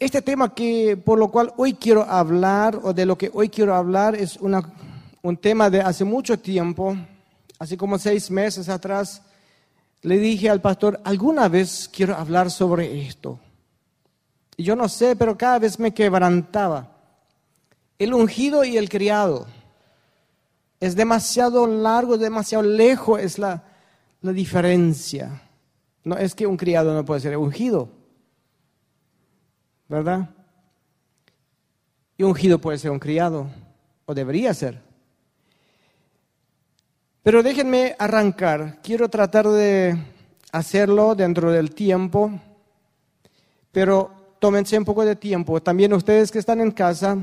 Este tema que por lo cual hoy quiero hablar o de lo que hoy quiero hablar es una, un tema de hace mucho tiempo, así como seis meses atrás, le dije al pastor, alguna vez quiero hablar sobre esto. Y yo no sé, pero cada vez me quebrantaba. El ungido y el criado. Es demasiado largo, demasiado lejos es la, la diferencia. No es que un criado no puede ser ungido. ¿Verdad? Y ungido puede ser un criado, o debería ser. Pero déjenme arrancar. Quiero tratar de hacerlo dentro del tiempo, pero tómense un poco de tiempo. También ustedes que están en casa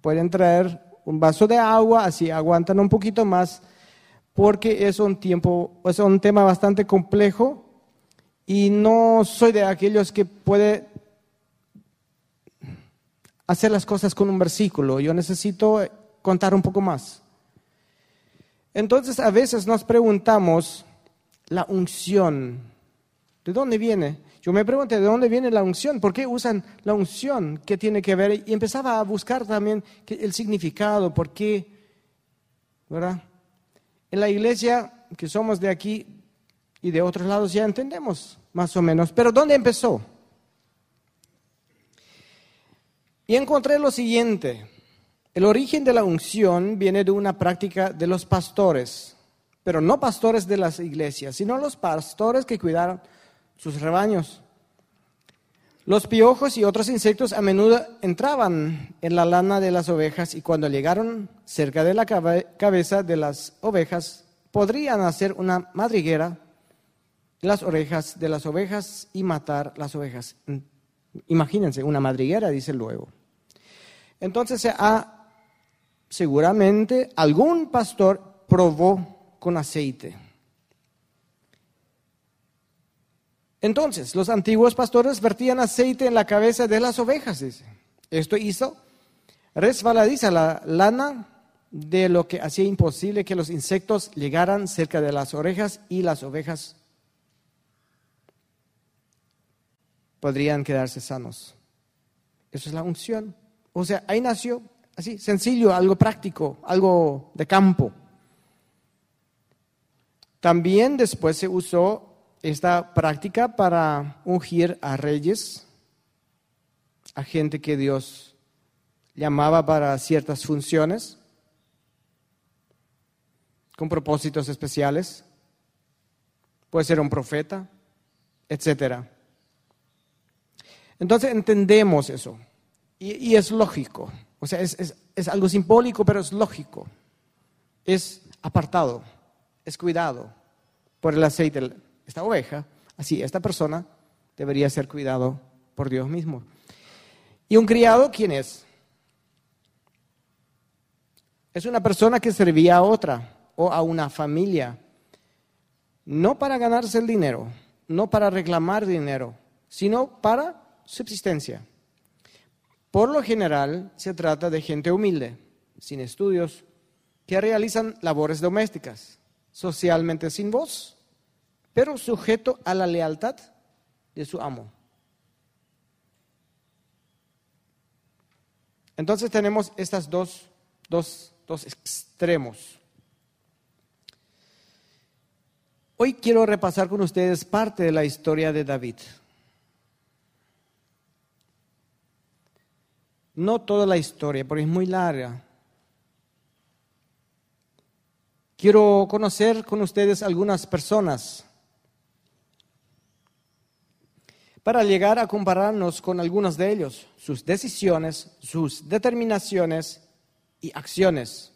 pueden traer un vaso de agua, así aguantan un poquito más, porque es un tiempo, es un tema bastante complejo y no soy de aquellos que puede hacer las cosas con un versículo, yo necesito contar un poco más. Entonces a veces nos preguntamos la unción, ¿de dónde viene? Yo me pregunté, ¿de dónde viene la unción? ¿Por qué usan la unción? ¿Qué tiene que ver? Y empezaba a buscar también el significado, ¿por qué? ¿Verdad? En la iglesia que somos de aquí y de otros lados ya entendemos más o menos, pero ¿dónde empezó? Y encontré lo siguiente. El origen de la unción viene de una práctica de los pastores, pero no pastores de las iglesias, sino los pastores que cuidaron sus rebaños. Los piojos y otros insectos a menudo entraban en la lana de las ovejas y cuando llegaron cerca de la cabeza de las ovejas podrían hacer una madriguera en las orejas de las ovejas y matar las ovejas. Imagínense, una madriguera, dice luego. Entonces, seguramente algún pastor probó con aceite. Entonces, los antiguos pastores vertían aceite en la cabeza de las ovejas, dice. Esto hizo resbaladiza la lana de lo que hacía imposible que los insectos llegaran cerca de las orejas y las ovejas podrían quedarse sanos. Eso es la unción. O sea, ahí nació, así, sencillo, algo práctico, algo de campo. También después se usó esta práctica para ungir a reyes, a gente que Dios llamaba para ciertas funciones, con propósitos especiales. Puede ser un profeta, etcétera. Entonces entendemos eso. Y, es lógico. O sea, es, es algo simbólico, pero es lógico. Es apartado, es cuidado por el aceite de esta oveja. Así, esta persona debería ser cuidado por Dios mismo. ¿Y un criado quién es? Es una persona que servía a otra o a una familia, no para ganarse el dinero, no para reclamar dinero, sino para subsistencia. Por lo general se trata de gente humilde, sin estudios, que realizan labores domésticas, socialmente sin voz, pero sujeto a la lealtad de su amo. Entonces tenemos estos dos, dos, dos extremos. Hoy quiero repasar con ustedes parte de la historia de David. No toda la historia, porque es muy larga. Quiero conocer con ustedes algunas personas para llegar a compararnos con algunos de ellos, sus decisiones, sus determinaciones y acciones.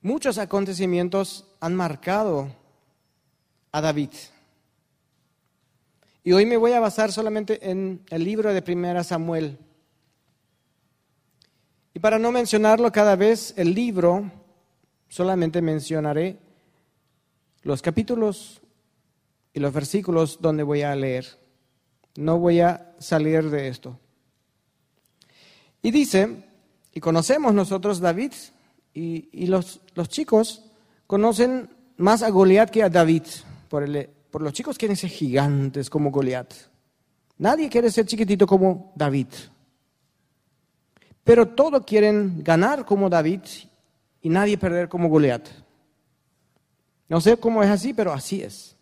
Muchos acontecimientos han marcado a David. Y hoy me voy a basar solamente en el libro de Primera Samuel. Y para no mencionarlo cada vez el libro, solamente mencionaré los capítulos y los versículos donde voy a leer. No voy a salir de esto. Y dice, y conocemos nosotros David, y, los, los chicos conocen más a Goliat que a David, por el por los chicos quieren ser gigantes como Goliat. Nadie quiere ser chiquitito como David. Pero todos quieren ganar como David y nadie perder como Goliat. No sé cómo es así, pero así es.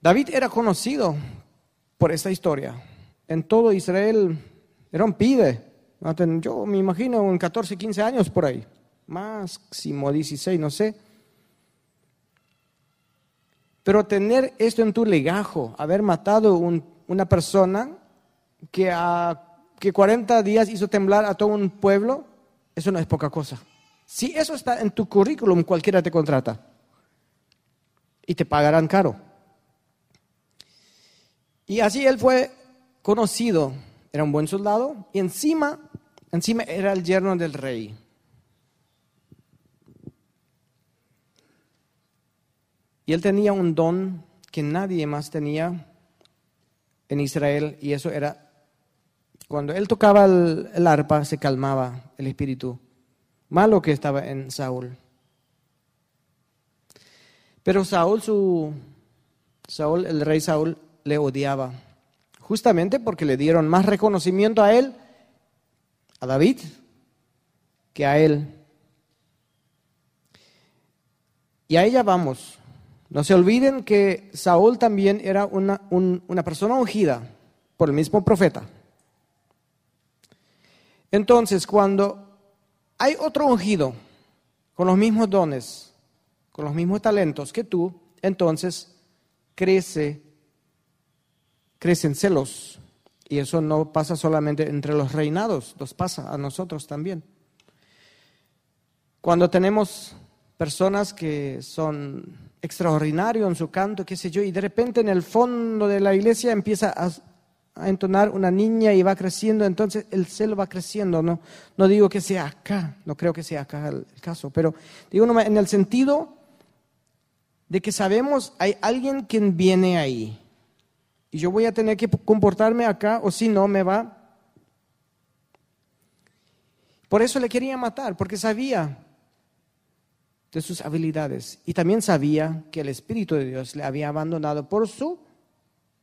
David era conocido por esta historia. En todo Israel era un pibe. Yo me imagino en 14, 15 años por ahí. Máximo 16, no sé. Pero tener esto en tu legajo, haber matado una persona que, a, que 40 días hizo temblar a todo un pueblo, eso no es poca cosa. Si eso está en tu currículum, cualquiera te contrata y te pagarán caro. Y así él fue conocido, era un buen soldado y encima, encima era el yerno del rey. Y él tenía un don que nadie más tenía en Israel y eso era cuando él tocaba el, arpa se calmaba el espíritu malo que estaba en Saúl. Pero Saúl, su, Saúl, el rey Saúl, le odiaba, justamente porque le dieron más reconocimiento a él, a David, que a él. Y a ella vamos. No se olviden que Saúl también era una, una persona ungida por el mismo profeta. Entonces, cuando hay otro ungido con los mismos dones, con los mismos talentos que tú, entonces crece, crecen celos. Y eso no pasa solamente entre los reinados, nos pasa a nosotros también. Cuando tenemos personas que son extraordinarios en su canto, qué sé yo, y de repente en el fondo de la iglesia empieza a entonar una niña y va creciendo, entonces el celo va creciendo. No, no digo que sea acá, no creo que sea acá el, caso, pero digo en el sentido de que sabemos hay alguien quien viene ahí. Y yo voy a tener que comportarme acá o si no me va. Por eso le quería matar, porque sabía de sus habilidades y también sabía que el Espíritu de Dios le había abandonado por su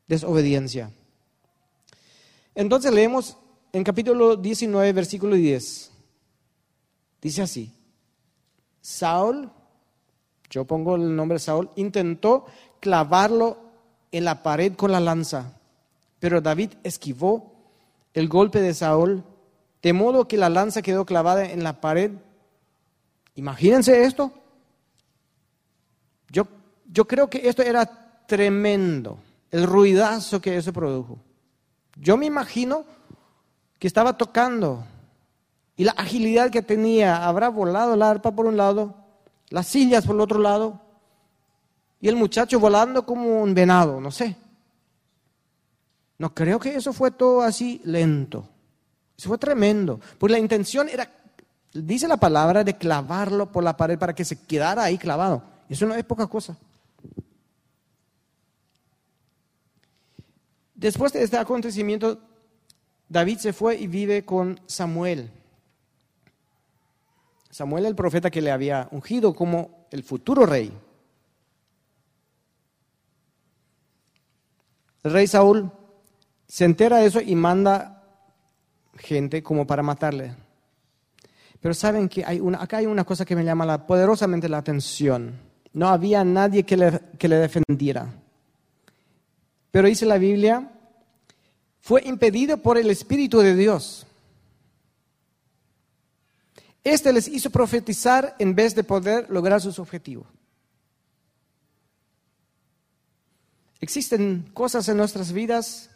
desobediencia. Entonces leemos en capítulo 19, versículo 10. Dice así, Saúl, yo pongo el nombre Saúl, intentó clavarlo en la pared con la lanza, pero David esquivó el golpe de Saúl, de modo que la lanza quedó clavada en la pared. Imagínense esto. Yo, creo que esto era tremendo, el ruidazo que eso produjo. Yo me imagino que estaba tocando y la agilidad que tenía, habrá volado la arpa por un lado, las sillas por el otro lado, y el muchacho volando como un venado, no sé. No creo que eso fue todo así lento. Eso fue tremendo. Pues la intención era, dice la palabra, de clavarlo por la pared para que se quedara ahí clavado. Eso no es poca cosa. Después de este acontecimiento, David se fue y vive con Samuel. Samuel, el profeta que le había ungido como el futuro rey. El rey Saúl se entera de eso y manda gente como para matarle. Pero saben que hay una, acá hay una cosa que me llama poderosamente la atención. No había nadie que le, que le defendiera. Pero dice la Biblia, fue impedido por el Espíritu de Dios. Este les hizo profetizar en vez de poder lograr sus objetivos. Existen cosas en nuestras vidas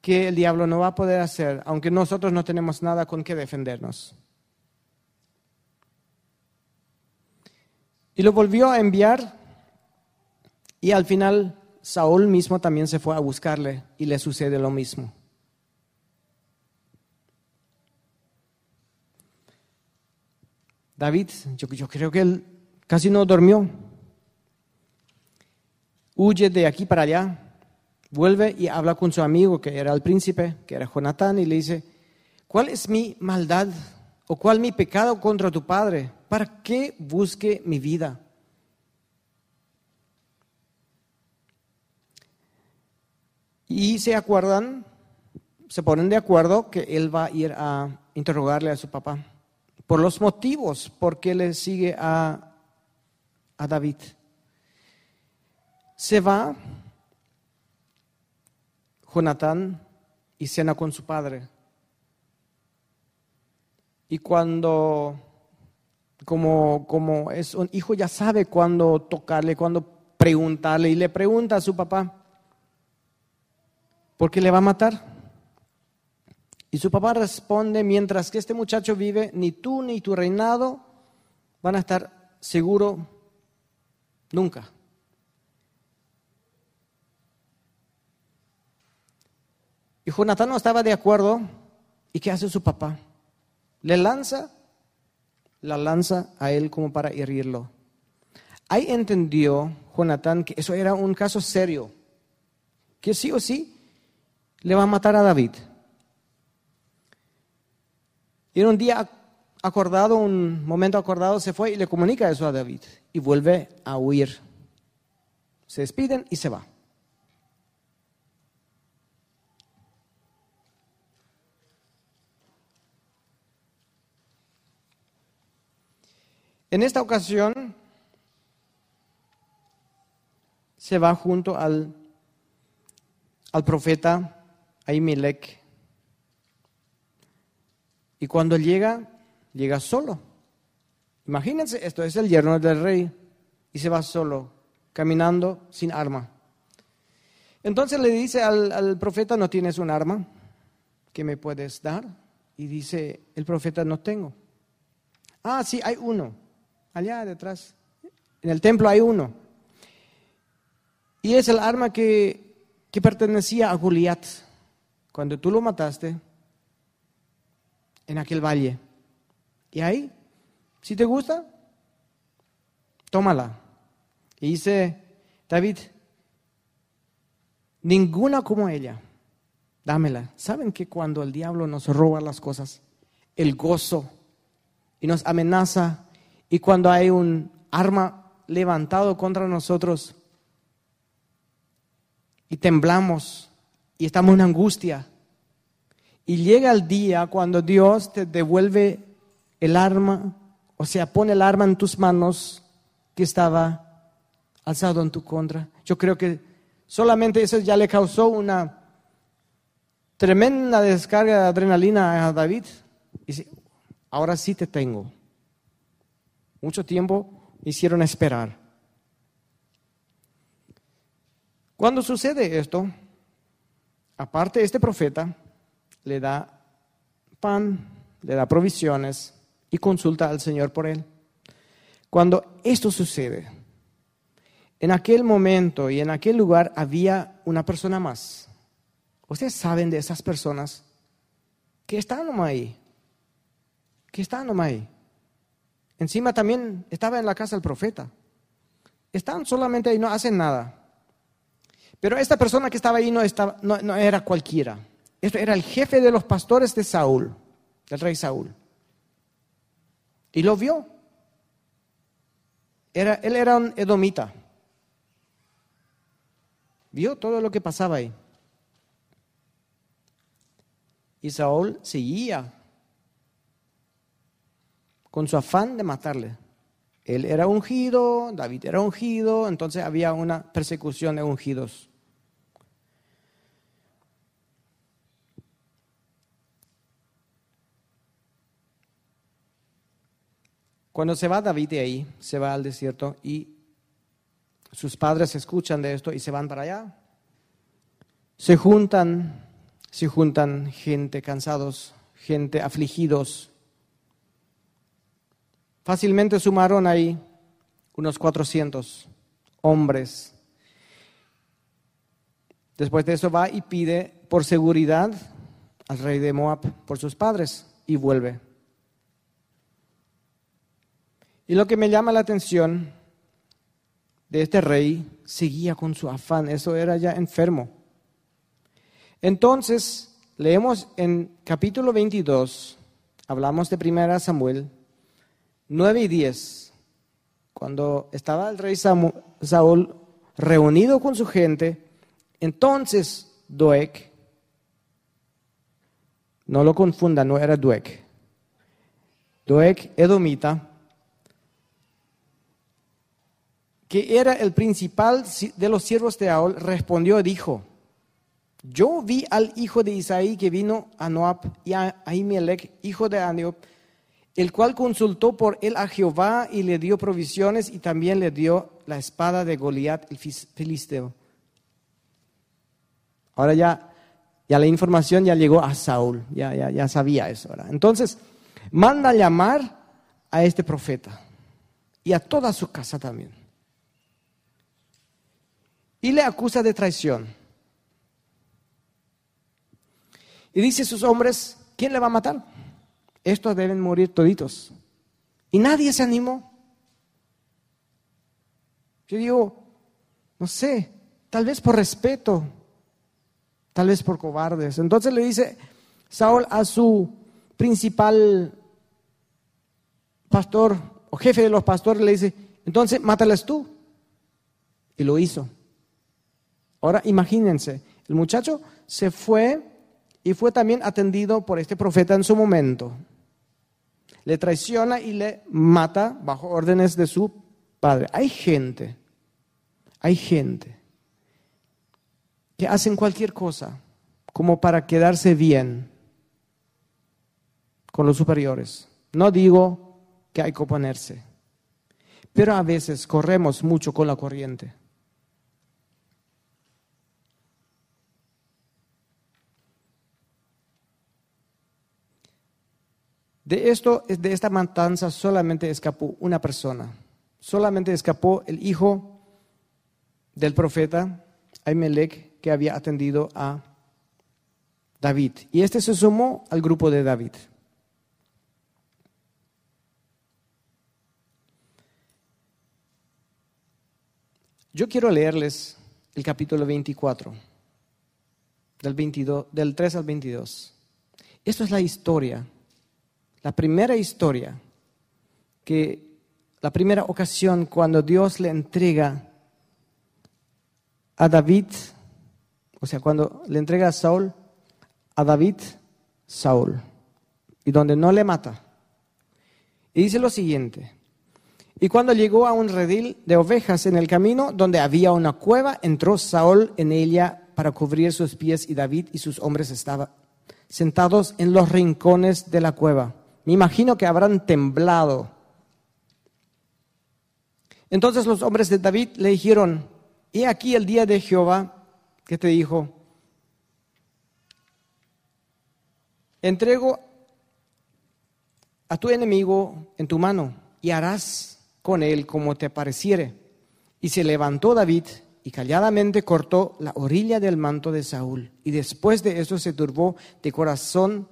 que el diablo no va a poder hacer, aunque nosotros no tenemos nada con que defendernos. Y lo volvió a enviar y al final Saúl mismo también se fue a buscarle y le sucede lo mismo. David, yo, creo que él casi no durmió. Huye de aquí para allá, vuelve y habla con su amigo que era el príncipe, que era Jonatán, y le dice, ¿cuál es mi maldad o cuál mi pecado contra tu padre? ¿Para qué busque mi vida? Y se acuerdan, se ponen de acuerdo que él va a ir a interrogarle a su papá por los motivos por qué le sigue a, a David. Se va Jonatán y cena con su padre. Y cuando, como, como es un hijo, ya sabe cuándo tocarle, cuándo preguntarle, y le pregunta a su papá, ¿por qué le va a matar? Y su papá responde, mientras que este muchacho vive, ni tú ni tu reinado van a estar seguros nunca. Y Jonatán no estaba de acuerdo. ¿Y qué hace su papá? Le lanza, la lanza a él como para herirlo. Ahí entendió Jonatán que eso era un caso serio, que sí o sí le va a matar a David. Y en un día acordado, un momento acordado, se fue y le comunica eso a David y vuelve a huir. Se despiden y se va. En esta ocasión se va junto al, al profeta Ahimelech. Y cuando llega, llega solo. Imagínense, esto es el yerno del rey y se va solo, caminando sin arma. Entonces le dice al, profeta, ¿no tienes un arma que me puedes dar? Y dice, el profeta, no tengo. Ah, sí, hay uno allá detrás. En el templo hay uno. Y es el arma que, que pertenecía a Goliat. Cuando tú lo mataste en aquel valle. Y ahí, si te gusta, tómala. Y dice David, ninguna como ella, dámela. ¿Saben que cuando el diablo nos roba las cosas, el gozo y nos amenaza y cuando hay un arma levantado contra nosotros y temblamos y estamos en angustia. Y llega el día cuando Dios te devuelve el arma, o sea, pone el arma en tus manos que estaba alzado en tu contra. Yo creo que solamente eso ya le causó una tremenda descarga de adrenalina a David. Y dice, ahora sí te tengo. Mucho tiempo hicieron esperar. Cuando sucede esto, aparte este profeta le da pan, le da provisiones y consulta al Señor por él. Cuando esto sucede, en aquel momento y en aquel lugar había una persona más. Ustedes saben de esas personas que están ahí, que están ahí. Encima también estaba en la casa el profeta. Están solamente ahí, no hacen nada. Pero esta persona que estaba ahí no, estaba, no, era cualquiera. Era el jefe de los pastores de Saúl, del rey Saúl. Y lo vio. Era, él era un edomita. Vio todo lo que pasaba ahí. Y Saúl seguía con su afán de matarle. Él era ungido, David era ungido, entonces había una persecución de ungidos. Cuando se va David de ahí, se va al desierto y sus padres escuchan de esto y se van para allá. Se juntan, se juntan gente cansados, gente afligidos, Fácilmente sumaron ahí unos 400 hombres. Después de eso va y pide por seguridad al rey de Moab por sus padres y vuelve. Y lo que me llama la atención de este rey seguía con su afán, eso era ya enfermo. Entonces, leemos en capítulo 22, hablamos de primera Samuel, 9 y 10, cuando estaba el rey Saúl reunido con su gente, entonces Doeg. No lo confundan, no era Doeg. Doeg, edomita, que era el principal de los siervos de Aol, respondió y dijo, yo vi al hijo de Isaí que vino a Noab y a Ahimelech, hijo de Aniop, el cual consultó por él a Jehová y le dio provisiones y también le dio la espada de Goliat, el filisteo. Ahora ya, ya la información ya llegó a Saúl, ya, ya, ya sabía eso. Entonces, manda llamar a este profeta y a toda su casa también. Y le acusa de traición. Y dice a sus hombres, ¿quién le va a matar? Estos deben morir toditos. Y nadie se animó. Yo digo, no sé, tal vez por respeto, tal vez por cobardes. Entonces le dice Saúl a su principal pastor o jefe de los pastores, le dice, entonces mátales tú. Y lo hizo. Ahora imagínense, el muchacho se fue y fue también atendido por este profeta en su momento. Le traiciona y le mata bajo órdenes de su padre. Hay gente, hay gente que hacen cualquier cosa como para quedarse bien con los superiores. No digo que hay que oponerse, pero a veces corremos mucho con la corriente. De esto, de esta matanza solamente escapó una persona. Solamente escapó el hijo del profeta Ahimelech que había atendido a David. Y este se sumó al grupo de David. Yo quiero leerles el capítulo 24, del, 22, del 3 al 22. Esto es la historia la primera historia, que la primera ocasión cuando Dios le entrega a David, o sea, cuando le entrega a Saúl, a David, Saúl, y donde no le mata. Y dice lo siguiente, y cuando llegó a un redil de ovejas en el camino, donde había una cueva, entró Saúl en ella para cubrir sus pies y David y sus hombres estaban sentados en los rincones de la cueva. Me imagino que habrán temblado. Entonces los hombres de David le dijeron, he aquí el día de Jehová que te dijo, entrego a tu enemigo en tu mano y harás con él como te pareciere. Y se levantó David y calladamente cortó la orilla del manto de Saúl. Y después de eso se turbó de corazón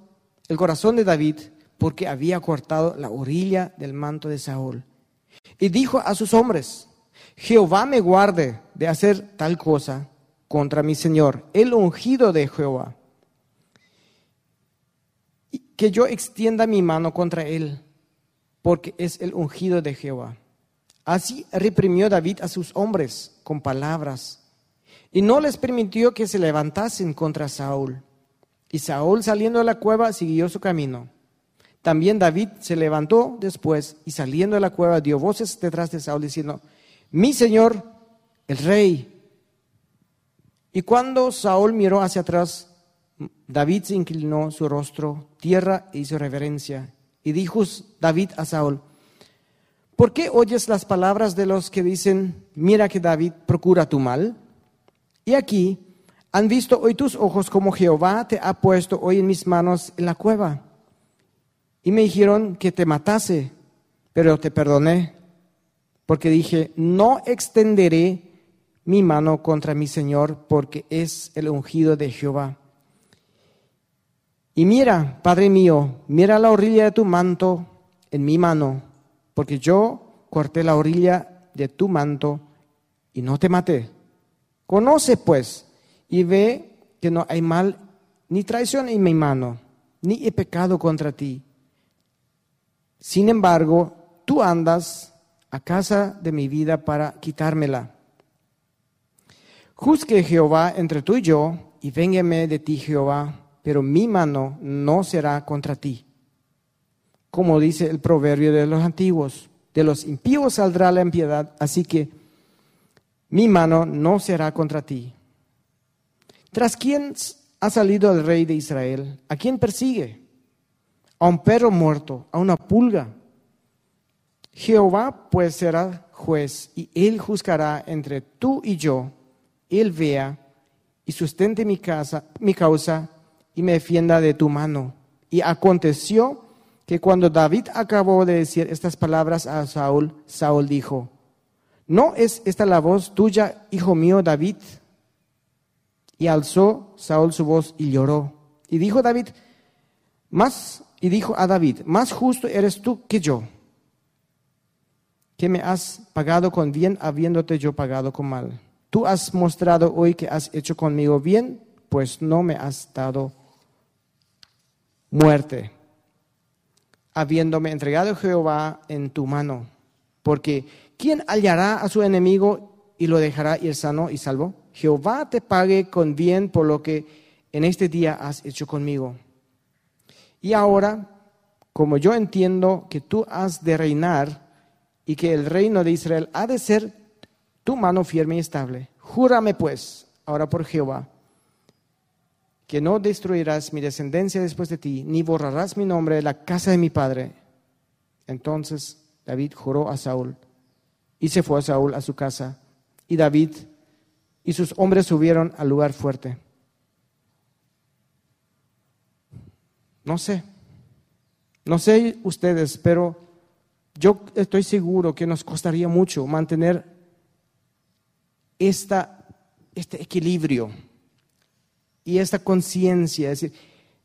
el corazón de David porque había cortado la orilla del manto de Saúl. Y dijo a sus hombres, Jehová me guarde de hacer tal cosa contra mi Señor, el ungido de Jehová, que yo extienda mi mano contra él, porque es el ungido de Jehová. Así reprimió David a sus hombres con palabras, y no les permitió que se levantasen contra Saúl. Y Saúl saliendo de la cueva siguió su camino. También David se levantó después y saliendo de la cueva dio voces detrás de Saúl diciendo, mi Señor, el rey. Y cuando Saúl miró hacia atrás, David se inclinó su rostro, tierra e hizo reverencia. Y dijo David a Saúl, ¿por qué oyes las palabras de los que dicen, mira que David procura tu mal? Y aquí han visto hoy tus ojos como Jehová te ha puesto hoy en mis manos en la cueva. Y me dijeron que te matase, pero te perdoné, porque dije, no extenderé mi mano contra mi Señor, porque es el ungido de Jehová. Y mira, Padre mío, mira la orilla de tu manto en mi mano, porque yo corté la orilla de tu manto y no te maté. Conoce pues y ve que no hay mal ni traición en mi mano, ni he pecado contra ti. Sin embargo, tú andas a casa de mi vida para quitármela. Juzgue Jehová entre tú y yo, y véngame de ti, Jehová, pero mi mano no será contra ti. Como dice el proverbio de los antiguos, de los impíos saldrá la impiedad, así que mi mano no será contra ti. ¿Tras quién ha salido el rey de Israel? ¿A quién persigue? A un perro muerto, a una pulga. Jehová pues será juez y él juzgará entre tú y yo. Él vea y sustente mi, casa, mi causa y me defienda de tu mano. Y aconteció que cuando David acabó de decir estas palabras a Saúl, Saúl dijo, ¿no es esta la voz tuya, hijo mío David? Y alzó Saúl su voz y lloró. Y dijo David, más, y dijo a David, más justo eres tú que yo, que me has pagado con bien habiéndote yo pagado con mal. Tú has mostrado hoy que has hecho conmigo bien, pues no me has dado muerte, habiéndome entregado Jehová en tu mano. Porque ¿quién hallará a su enemigo y lo dejará ir sano y salvo? Jehová te pague con bien por lo que en este día has hecho conmigo. Y ahora, como yo entiendo que tú has de reinar y que el reino de Israel ha de ser tu mano firme y estable, júrame pues, ahora por Jehová, que no destruirás mi descendencia después de ti, ni borrarás mi nombre de la casa de mi padre. Entonces David juró a Saúl y se fue a Saúl a su casa. Y David y sus hombres subieron al lugar fuerte. No sé, no sé ustedes, pero yo estoy seguro que nos costaría mucho mantener esta, este equilibrio y esta conciencia. Es decir,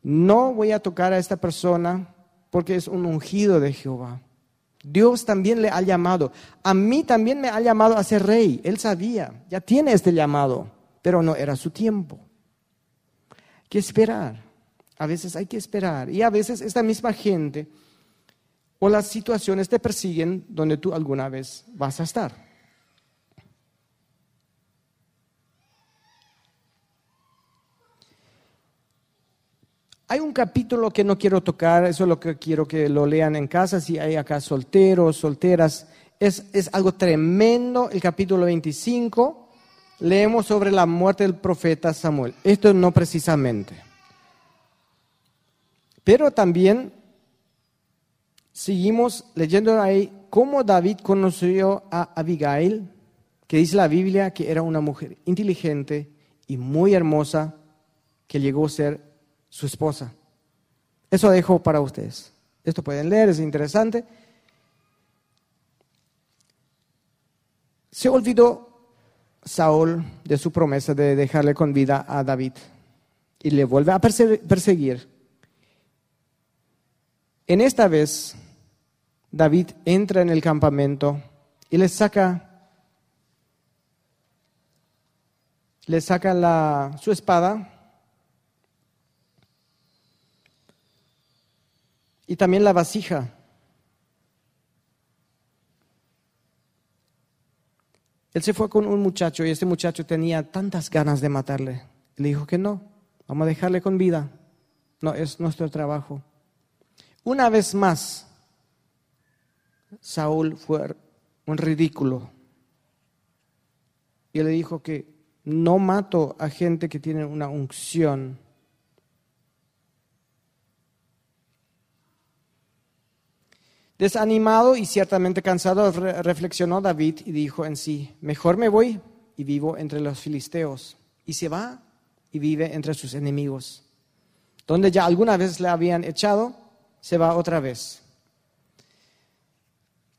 no voy a tocar a esta persona porque es un ungido de Jehová. Dios también le ha llamado. A mí también me ha llamado a ser rey. Él sabía, ya tiene este llamado, pero no era su tiempo. Que esperar. A veces hay que esperar. Y a veces esta misma gente o las situaciones te persiguen donde tú alguna vez vas a estar. Hay un capítulo que no quiero tocar, eso es lo que quiero que lo lean en casa, si hay acá solteros, solteras. Es, es algo tremendo, el capítulo 25. Leemos sobre la muerte del profeta Samuel. Esto no precisamente. Pero también seguimos leyendo ahí cómo David conoció a Abigail, que dice la Biblia que era una mujer inteligente y muy hermosa, que llegó a ser su esposa. Eso dejo para ustedes. Esto pueden leer, es interesante. Se olvidó Saúl de su promesa de dejarle con vida a David y le vuelve a perseguir. En esta vez, David entra en el campamento y le saca, le saca la, su espada y también la vasija. Él se fue con un muchacho y este muchacho tenía tantas ganas de matarle. Le dijo que no, vamos a dejarle con vida. No, es nuestro trabajo. Una vez más, Saúl fue un ridículo. Y le dijo que no mato a gente que tiene una unción Desanimado y ciertamente cansado, reflexionó David y dijo en sí, mejor me voy y vivo entre los filisteos. Y se va y vive entre sus enemigos. Donde ya alguna vez le habían echado, se va otra vez.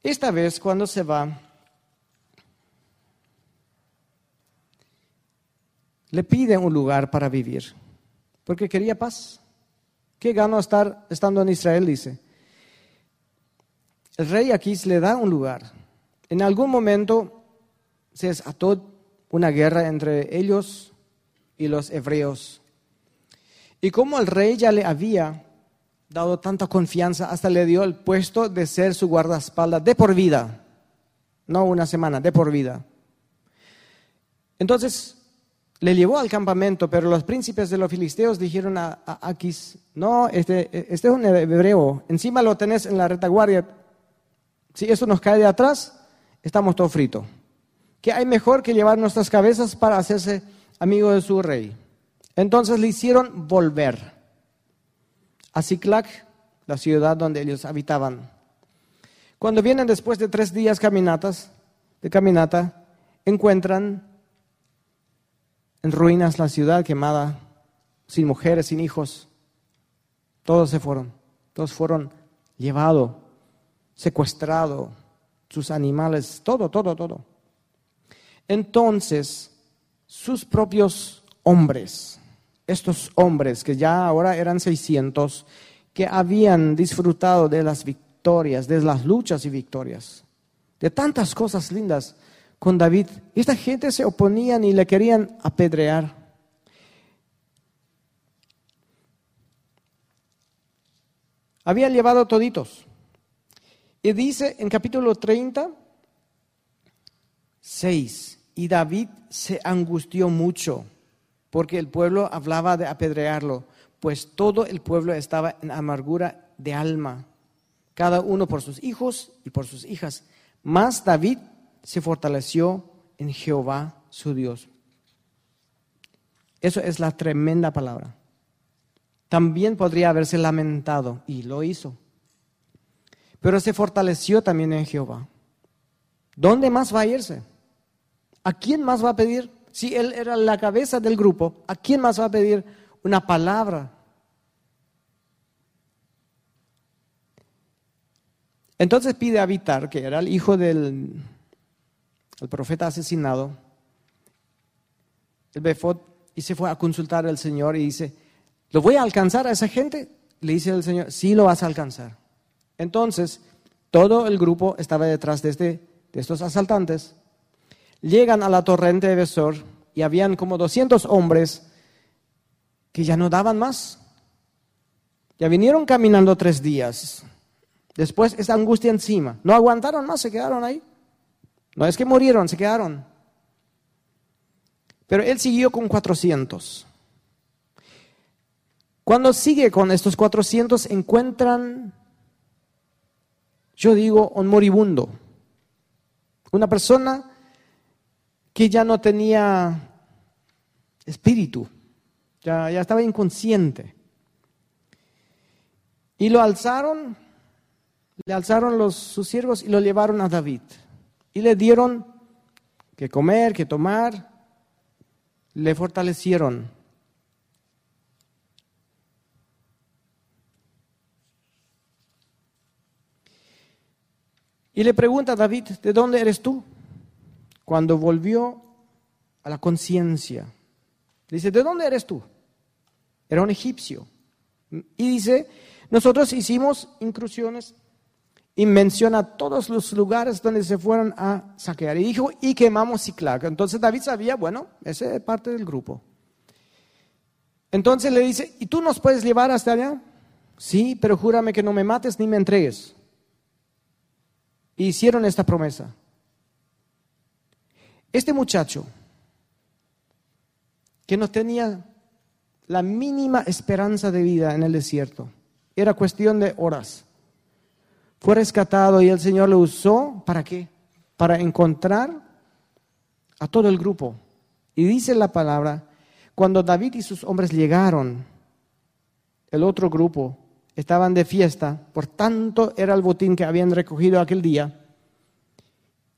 Esta vez cuando se va, le pide un lugar para vivir, porque quería paz. ¿Qué gano estar estando en Israel? Dice. El rey aquí le da un lugar. En algún momento se desató una guerra entre ellos y los hebreos. Y como el rey ya le había dado tanta confianza, hasta le dio el puesto de ser su guardaespaldas de por vida, no una semana, de por vida. Entonces, le llevó al campamento, pero los príncipes de los filisteos dijeron a, Aquis, no, este, este es un hebreo, encima lo tenés en la retaguardia, si eso nos cae de atrás, estamos todo fritos. ¿Qué hay mejor que llevar nuestras cabezas para hacerse amigo de su rey? Entonces le hicieron volver a Ciclac, la ciudad donde ellos habitaban. Cuando vienen después de tres días caminatas, de caminata, encuentran en ruinas la ciudad quemada, sin mujeres, sin hijos. Todos se fueron, todos fueron llevados, secuestrados, sus animales, todo, todo, todo. Entonces, sus propios hombres, estos hombres que ya ahora eran 600, que habían disfrutado de las victorias, de las luchas y victorias, de tantas cosas lindas con David, esta gente se oponían y le querían apedrear. Habían llevado toditos. Y dice en capítulo 30, 6, y David se angustió mucho porque el pueblo hablaba de apedrearlo, pues todo el pueblo estaba en amargura de alma, cada uno por sus hijos y por sus hijas. Mas David se fortaleció en Jehová su Dios. Eso es la tremenda palabra. También podría haberse lamentado y lo hizo. Pero se fortaleció también en Jehová. ¿Dónde más va a irse? ¿A quién más va a pedir? Si él era la cabeza del grupo, ¿a quién más va a pedir una palabra? Entonces pide a Abitar, que era el hijo del, el profeta asesinado, el Befod, y se fue a consultar al Señor y dice, ¿lo voy a alcanzar a esa gente? Le dice el Señor, sí lo vas a alcanzar. Entonces, todo el grupo estaba detrás de, este, de estos asaltantes. Llegan a la torrente de Besor y habían como 200 hombres que ya no daban más. Ya vinieron caminando tres días. Después esa angustia encima. No aguantaron más, se quedaron ahí. No es que murieron, se quedaron. Pero él siguió con 400. Cuando sigue con estos 400, encuentran, yo digo, un moribundo. Una persona que ya no tenía espíritu, ya, ya estaba inconsciente. Y lo alzaron, le alzaron los, sus siervos y lo llevaron a David y le dieron que comer, que tomar, le fortalecieron. Y le pregunta a David, ¿de dónde eres tú? Cuando volvió a la conciencia. Dice, ¿de dónde eres tú? Era un egipcio. Y dice, nosotros hicimos incursiones y menciona todos los lugares donde se fueron a saquear. Y dijo, y quemamos Ciclac. Entonces David sabía, bueno, ese es parte del grupo. Entonces le dice, ¿y tú nos puedes llevar hasta allá? Sí, pero júrame que no me mates ni me entregues. Y hicieron esta promesa. Este muchacho, que no tenía la mínima esperanza de vida en el desierto, era cuestión de horas fue rescatado y el Señor lo usó para qué? Para encontrar a todo el grupo. Y dice la palabra, cuando David y sus hombres llegaron, el otro grupo estaban de fiesta, por tanto era el botín que habían recogido aquel día,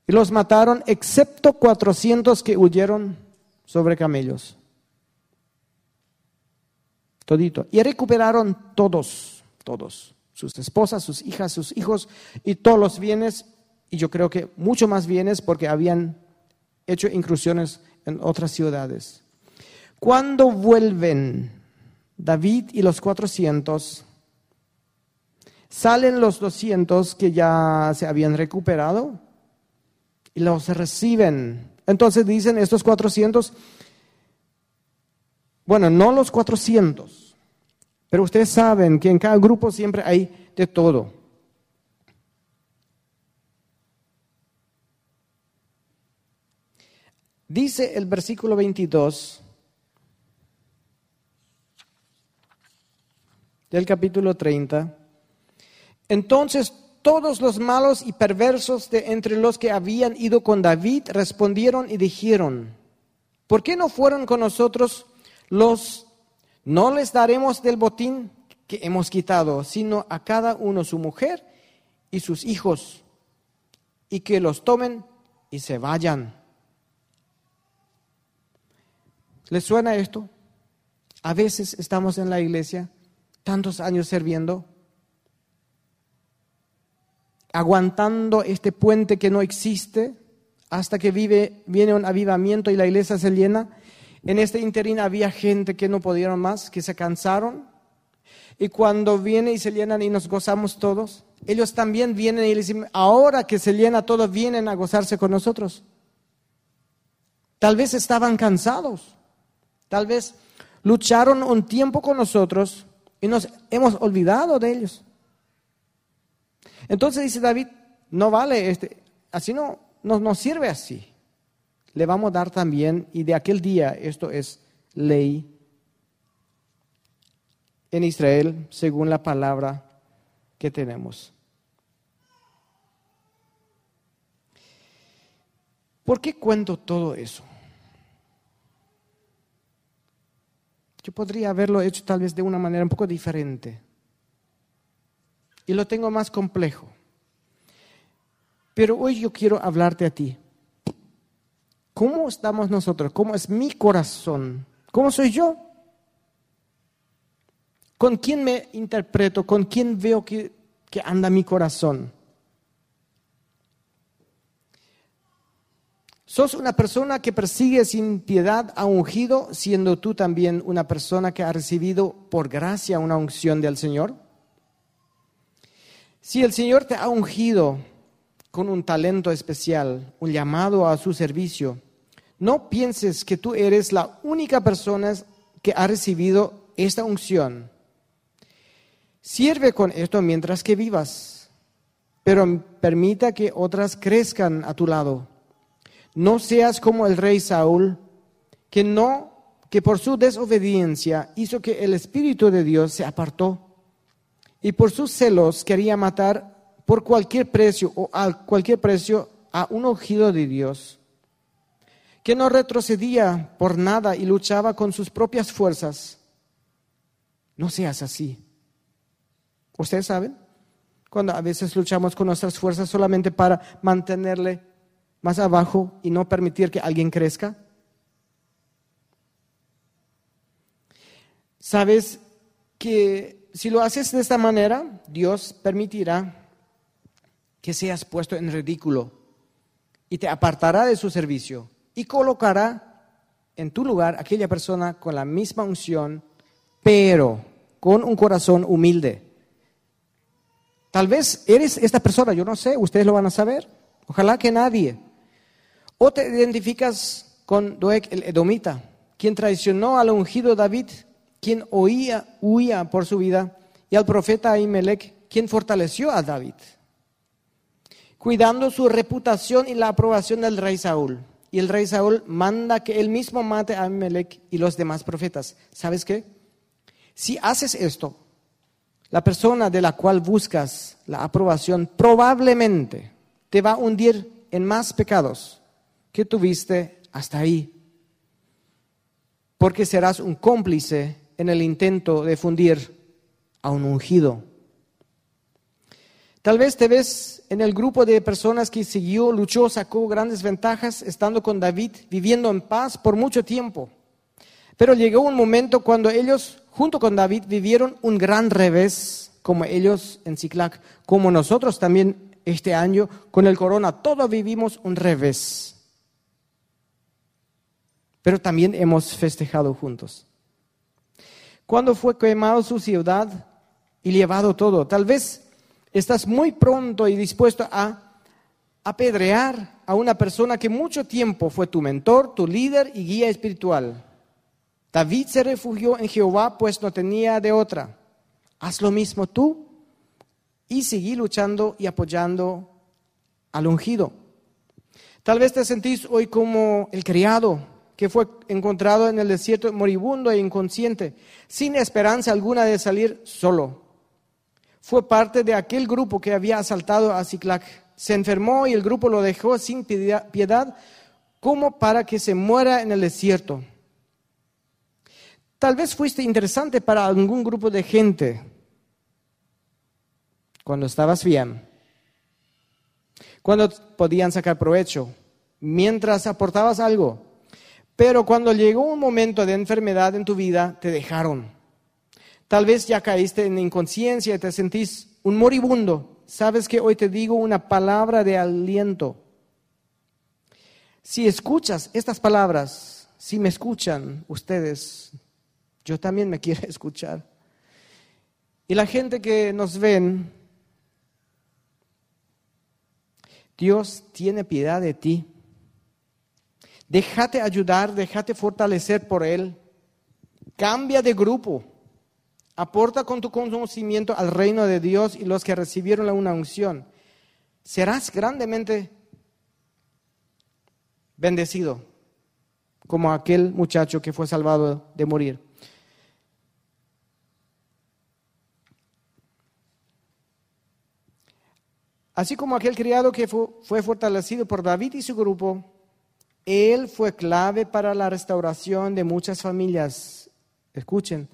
y los mataron excepto 400 que huyeron sobre camellos. Todito. Y recuperaron todos, todos sus esposas, sus hijas, sus hijos y todos los bienes, y yo creo que mucho más bienes porque habían hecho incursiones en otras ciudades. Cuando vuelven David y los 400, salen los 200 que ya se habían recuperado y los reciben. Entonces dicen estos 400, bueno, no los 400, pero ustedes saben que en cada grupo siempre hay de todo. Dice el versículo 22 del capítulo 30. Entonces todos los malos y perversos de entre los que habían ido con David respondieron y dijeron, ¿por qué no fueron con nosotros los, no les daremos del botín que hemos quitado, sino a cada uno su mujer y sus hijos, y que los tomen y se vayan? ¿Les suena esto? A veces estamos en la iglesia, tantos años sirviendo, aguantando este puente que no existe hasta que vive, viene un avivamiento y la iglesia se llena. En este interín había gente que no pudieron más, que se cansaron. Y cuando viene y se llenan y nos gozamos todos, ellos también vienen y dicen, ahora que se llena todo, vienen a gozarse con nosotros. Tal vez estaban cansados, tal vez lucharon un tiempo con nosotros y nos hemos olvidado de ellos. Entonces dice David, no vale, este, así no, no nos sirve así. Le vamos a dar también, y de aquel día esto es ley en Israel según la palabra que tenemos. ¿Por qué cuento todo eso? Yo podría haberlo hecho tal vez de una manera un poco diferente y lo tengo más complejo. Pero hoy yo quiero hablarte a ti. ¿Cómo estamos nosotros? ¿Cómo es mi corazón? ¿Cómo soy yo? ¿Con quién me interpreto? ¿Con quién veo que, que anda mi corazón? ¿Sos una persona que persigue sin piedad a ungido, siendo tú también una persona que ha recibido por gracia una unción del Señor? Si el Señor te ha ungido con un talento especial, un llamado a su servicio, no pienses que tú eres la única persona que ha recibido esta unción. Sirve con esto mientras que vivas, pero permita que otras crezcan a tu lado. No seas como el rey Saúl, que no que por su desobediencia hizo que el espíritu de Dios se apartó y por sus celos quería matar por cualquier precio o a cualquier precio a un ungido de Dios, que no retrocedía por nada y luchaba con sus propias fuerzas. No seas así. ¿Ustedes saben? Cuando a veces luchamos con nuestras fuerzas solamente para mantenerle más abajo y no permitir que alguien crezca. ¿Sabes que si lo haces de esta manera, Dios permitirá que seas puesto en ridículo y te apartará de su servicio y colocará en tu lugar aquella persona con la misma unción, pero con un corazón humilde. Tal vez eres esta persona, yo no sé, ustedes lo van a saber, ojalá que nadie. O te identificas con Doeg el Edomita, quien traicionó al ungido David quien oía, huía por su vida, y al profeta Ahimelech, quien fortaleció a David, cuidando su reputación y la aprobación del rey Saúl. Y el rey Saúl manda que él mismo mate a Ahimelech y los demás profetas. ¿Sabes qué? Si haces esto, la persona de la cual buscas la aprobación probablemente te va a hundir en más pecados que tuviste hasta ahí. Porque serás un cómplice en el intento de fundir a un ungido. Tal vez te ves en el grupo de personas que siguió, luchó, sacó grandes ventajas estando con David, viviendo en paz por mucho tiempo. Pero llegó un momento cuando ellos, junto con David, vivieron un gran revés, como ellos en Ciclac, como nosotros también este año con el corona. Todos vivimos un revés. Pero también hemos festejado juntos cuando fue quemado su ciudad y llevado todo. Tal vez estás muy pronto y dispuesto a apedrear a una persona que mucho tiempo fue tu mentor, tu líder y guía espiritual. David se refugió en Jehová pues no tenía de otra. Haz lo mismo tú y seguí luchando y apoyando al ungido. Tal vez te sentís hoy como el criado que fue encontrado en el desierto moribundo e inconsciente, sin esperanza alguna de salir solo. Fue parte de aquel grupo que había asaltado a Ciclac. Se enfermó y el grupo lo dejó sin piedad como para que se muera en el desierto. Tal vez fuiste interesante para algún grupo de gente cuando estabas bien, cuando podían sacar provecho, mientras aportabas algo. Pero cuando llegó un momento de enfermedad en tu vida, te dejaron. Tal vez ya caíste en inconsciencia y te sentís un moribundo. Sabes que hoy te digo una palabra de aliento. Si escuchas estas palabras, si me escuchan ustedes, yo también me quiero escuchar. Y la gente que nos ven, Dios tiene piedad de ti. Déjate ayudar, déjate fortalecer por Él. Cambia de grupo. Aporta con tu conocimiento al reino de Dios y los que recibieron la una unción. Serás grandemente bendecido, como aquel muchacho que fue salvado de morir. Así como aquel criado que fue fortalecido por David y su grupo, él fue clave para la restauración de muchas familias. Escuchen,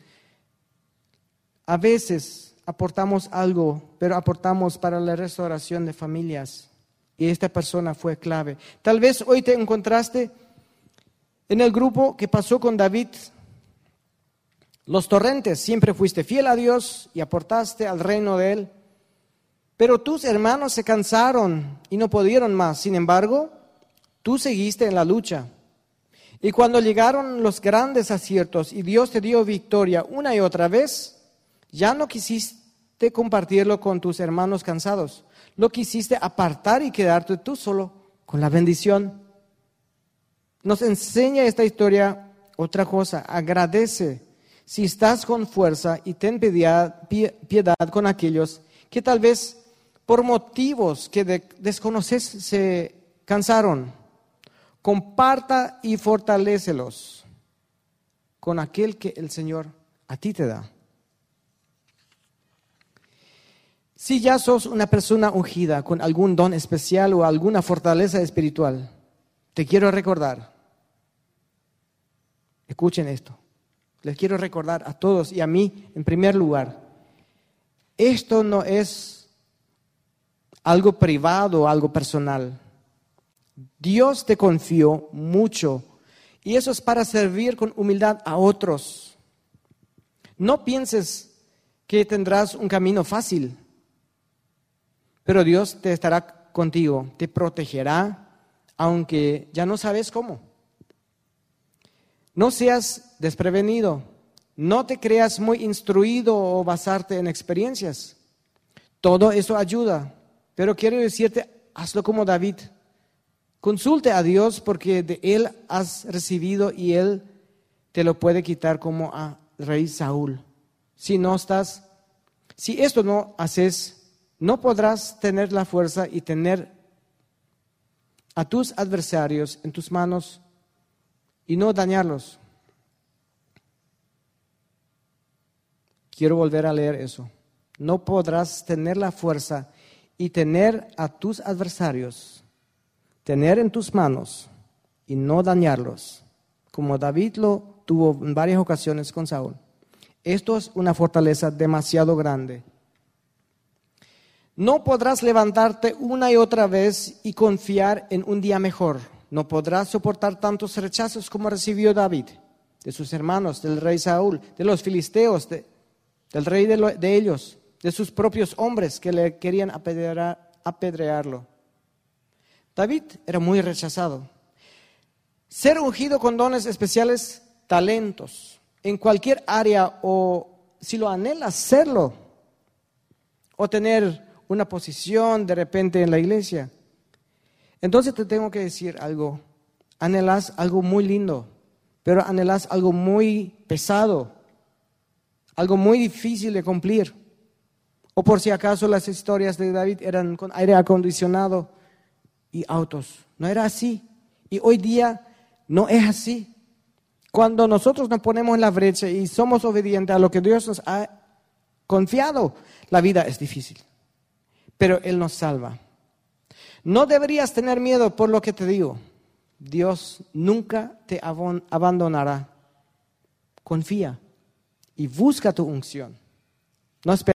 a veces aportamos algo, pero aportamos para la restauración de familias. Y esta persona fue clave. Tal vez hoy te encontraste en el grupo que pasó con David. Los torrentes, siempre fuiste fiel a Dios y aportaste al reino de Él. Pero tus hermanos se cansaron y no pudieron más. Sin embargo, tú seguiste en la lucha. Y cuando llegaron los grandes aciertos y Dios te dio victoria una y otra vez, ya no quisiste compartirlo con tus hermanos cansados lo quisiste apartar y quedarte tú solo con la bendición. Nos enseña esta historia otra cosa, agradece si estás con fuerza y ten piedad, con aquellos que tal vez por motivos que desconoces se cansaron. Comparta y fortalécelos con aquel que el Señor a ti te da. Si ya sos una persona ungida con algún don especial o alguna fortaleza espiritual, te quiero recordar, escuchen esto, les quiero recordar a todos y a mí en primer lugar, esto no es algo privado, algo personal. Dios te confió mucho y eso es para servir con humildad a otros. No pienses que tendrás un camino fácil. Pero Dios te estará contigo, te protegerá, aunque ya no sabes cómo. No seas desprevenido, no te creas muy instruido o basarte en experiencias. Todo eso ayuda, pero quiero decirte, hazlo como David. Consulte a Dios porque de Él has recibido y Él te lo puede quitar como a rey Saúl. Si no estás, si esto no haces, no podrás tener la fuerza y tener a tus adversarios en tus manos y no dañarlos. Quiero volver a leer eso. No podrás tener la fuerza y tener a tus adversarios, tener en tus manos y no dañarlos, como David lo tuvo en varias ocasiones con Saúl. Esto es una fortaleza demasiado grande no podrás levantarte una y otra vez y confiar en un día mejor. No podrás soportar tantos rechazos como recibió David, de sus hermanos, del rey Saúl, de los filisteos, del rey de, ellos, de sus propios hombres que le querían apedrearlo. David era muy rechazado. Ser ungido con dones especiales, talentos, en cualquier área o si lo anhelas, serlo, o tener una posición de repente en la iglesia. Entonces te tengo que decir algo. Anhelas algo muy lindo, pero anhelas algo muy pesado, algo muy difícil de cumplir. O por si acaso las historias de David eran con aire acondicionado y autos. No era así. Y hoy día no es así. Cuando nosotros nos ponemos en la brecha y somos obedientes a lo que Dios nos ha confiado, la vida es difícil. Pero Él nos salva. No deberías tener miedo por lo que te digo. Dios nunca te abandonará. Confía y busca tu unción. No